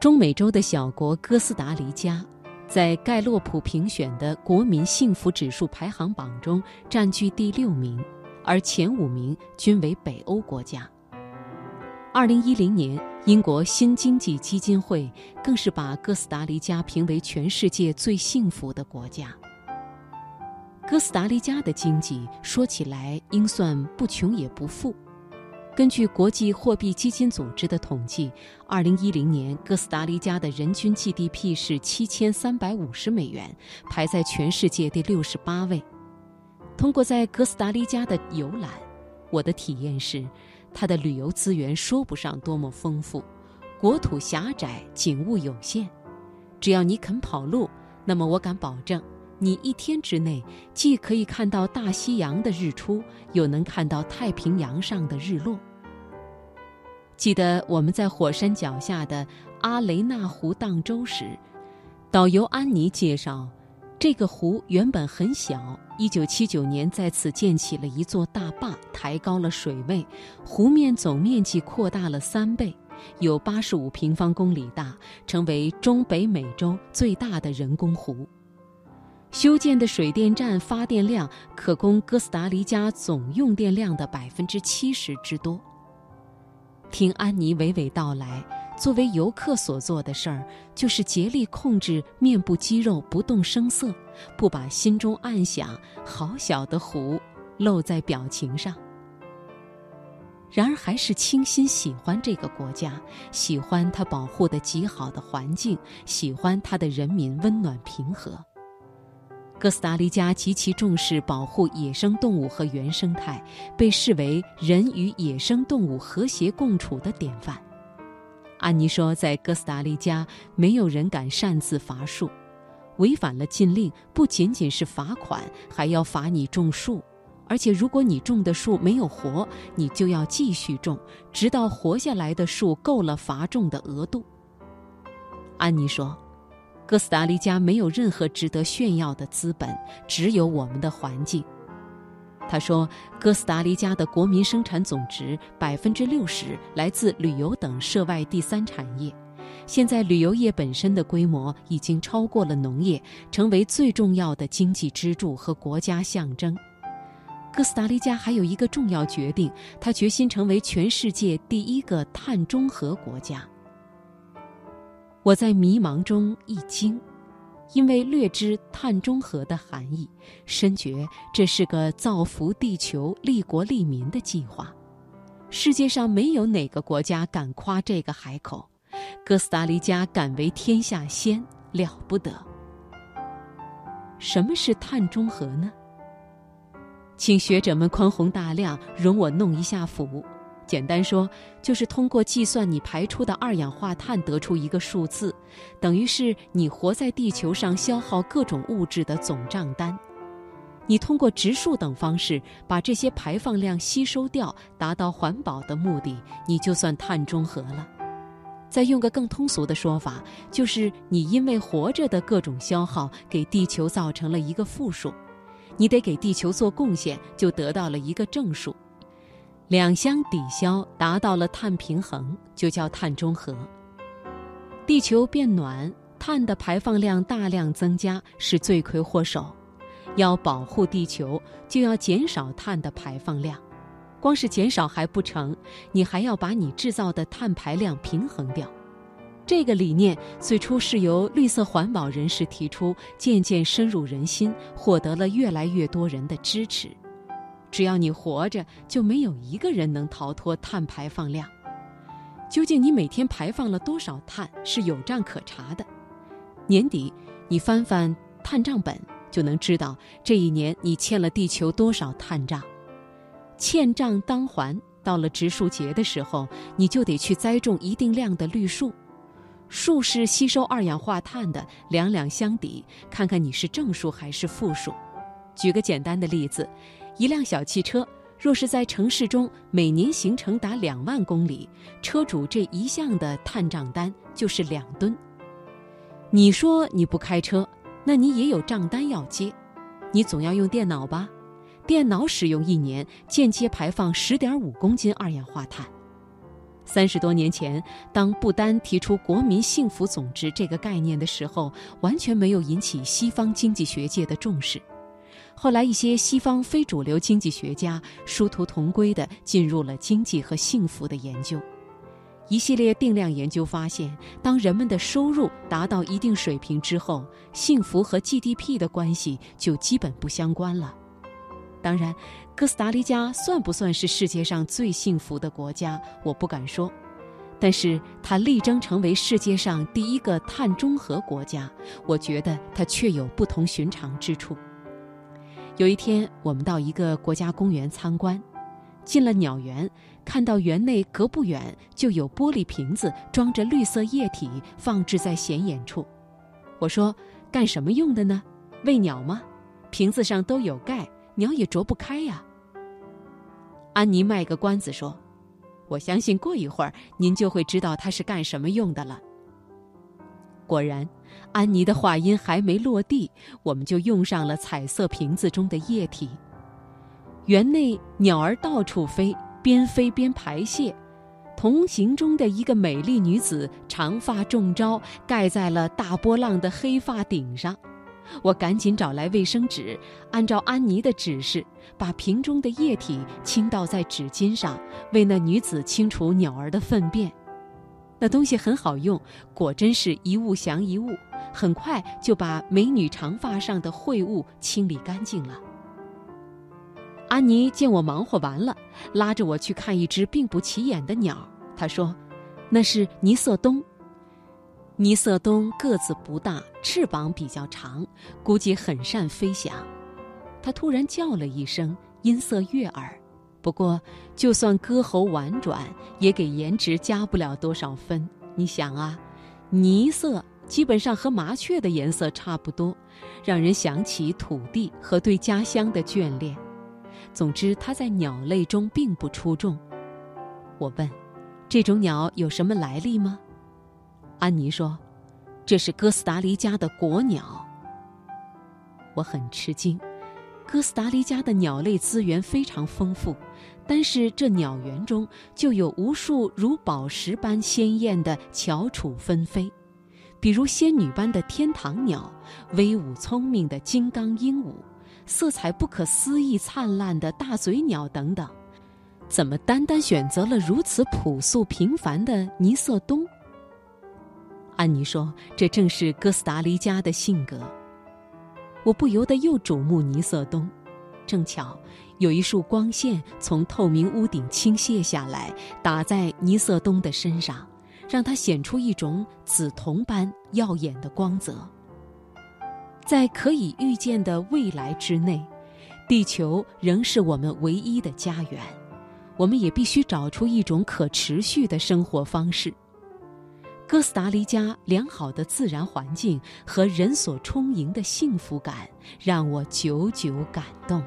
中美洲的小国哥斯达黎加，在盖洛普评选的国民幸福指数排行榜中占据第六名，而前五名均为北欧国家。二零一零年，英国新经济基金会更是把哥斯达黎加评为全世界最幸福的国家。哥斯达黎加的经济说起来应算不穷也不富。根据国际货币基金组织的统计，二零一零年哥斯达黎加的人均 GDP 是七千三百五十美元，排在全世界第六十八位。通过在哥斯达黎加的游览，我的体验是。它的旅游资源说不上多么丰富，国土狭窄，景物有限。只要你肯跑路，那么我敢保证，你一天之内既可以看到大西洋的日出，又能看到太平洋上的日落。记得我们在火山脚下的阿雷纳湖荡舟时，导游安妮介绍。这个湖原本很小，一九七九年在此建起了一座大坝，抬高了水位，湖面总面积扩大了三倍，有八十五平方公里大，成为中北美洲最大的人工湖。修建的水电站发电量可供哥斯达黎加总用电量的百分之七十之多。听安妮娓娓道来。作为游客所做的事儿，就是竭力控制面部肌肉不动声色，不把心中暗想“好小的湖”露在表情上。然而，还是倾心喜欢这个国家，喜欢它保护的极好的环境，喜欢它的人民温暖平和。哥斯达黎加极其重视保护野生动物和原生态，被视为人与野生动物和谐共处的典范。安妮说，在哥斯达黎加，没有人敢擅自伐树，违反了禁令，不仅仅是罚款，还要罚你种树，而且如果你种的树没有活，你就要继续种，直到活下来的树够了罚种的额度。安妮说，哥斯达黎加没有任何值得炫耀的资本，只有我们的环境。他说：“哥斯达黎加的国民生产总值百分之六十来自旅游等涉外第三产业，现在旅游业本身的规模已经超过了农业，成为最重要的经济支柱和国家象征。哥斯达黎加还有一个重要决定，他决心成为全世界第一个碳中和国家。”我在迷茫中一惊。因为略知碳中和的含义，深觉这是个造福地球、利国利民的计划。世界上没有哪个国家敢夸这个海口，哥斯达黎加敢为天下先，了不得。什么是碳中和呢？请学者们宽宏大量，容我弄一下符。简单说，就是通过计算你排出的二氧化碳得出一个数字，等于是你活在地球上消耗各种物质的总账单。你通过植树等方式把这些排放量吸收掉，达到环保的目的，你就算碳中和了。再用个更通俗的说法，就是你因为活着的各种消耗，给地球造成了一个负数，你得给地球做贡献，就得到了一个正数。两相抵消，达到了碳平衡，就叫碳中和。地球变暖，碳的排放量大量增加，是罪魁祸首。要保护地球，就要减少碳的排放量。光是减少还不成，你还要把你制造的碳排量平衡掉。这个理念最初是由绿色环保人士提出，渐渐深入人心，获得了越来越多人的支持。只要你活着，就没有一个人能逃脱碳排放量。究竟你每天排放了多少碳，是有账可查的。年底你翻翻碳账本，就能知道这一年你欠了地球多少碳账。欠账当还，到了植树节的时候，你就得去栽种一定量的绿树。树是吸收二氧化碳的，两两相抵，看看你是正数还是负数。举个简单的例子。一辆小汽车，若是在城市中每年行程达两万公里，车主这一项的碳账单就是两吨。你说你不开车，那你也有账单要接，你总要用电脑吧？电脑使用一年间接排放十点五公斤二氧化碳。三十多年前，当不丹提出国民幸福总值这个概念的时候，完全没有引起西方经济学界的重视。后来，一些西方非主流经济学家殊途同归地进入了经济和幸福的研究。一系列定量研究发现，当人们的收入达到一定水平之后，幸福和 GDP 的关系就基本不相关了。当然，哥斯达黎加算不算是世界上最幸福的国家，我不敢说。但是它力争成为世界上第一个碳中和国家，我觉得它确有不同寻常之处。有一天，我们到一个国家公园参观，进了鸟园，看到园内隔不远就有玻璃瓶子装着绿色液体放置在显眼处。我说：“干什么用的呢？喂鸟吗？瓶子上都有盖。”鸟也啄不开呀。安妮卖个关子说：“我相信过一会儿您就会知道它是干什么用的了。”果然，安妮的话音还没落地，我们就用上了彩色瓶子中的液体。园内鸟儿到处飞，边飞边排泄。同行中的一个美丽女子，长发中招，盖在了大波浪的黑发顶上。我赶紧找来卫生纸，按照安妮的指示，把瓶中的液体倾倒在纸巾上，为那女子清除鸟儿的粪便。那东西很好用，果真是一物降一物，很快就把美女长发上的秽物清理干净了。安妮见我忙活完了，拉着我去看一只并不起眼的鸟。她说：“那是尼瑟东。”尼瑟东个子不大，翅膀比较长，估计很善飞翔。他突然叫了一声，音色悦耳。不过，就算歌喉婉转，也给颜值加不了多少分。你想啊，泥色基本上和麻雀的颜色差不多，让人想起土地和对家乡的眷恋。总之，它在鸟类中并不出众。我问：“这种鸟有什么来历吗？”安妮说：“这是哥斯达黎加的国鸟。”我很吃惊，哥斯达黎加的鸟类资源非常丰富，但是这鸟园中就有无数如宝石般鲜艳的翘楚纷飞，比如仙女般的天堂鸟、威武聪明的金刚鹦鹉、色彩不可思议灿烂的大嘴鸟等等。怎么单单选择了如此朴素平凡的尼瑟东？安妮说：“这正是哥斯达黎加的性格。”我不由得又瞩目尼瑟东。正巧有一束光线从透明屋顶倾泻下来，打在尼瑟东的身上，让它显出一种紫铜般耀眼的光泽。在可以预见的未来之内，地球仍是我们唯一的家园。我们也必须找出一种可持续的生活方式。哥斯达黎加良好的自然环境和人所充盈的幸福感，让我久久感动。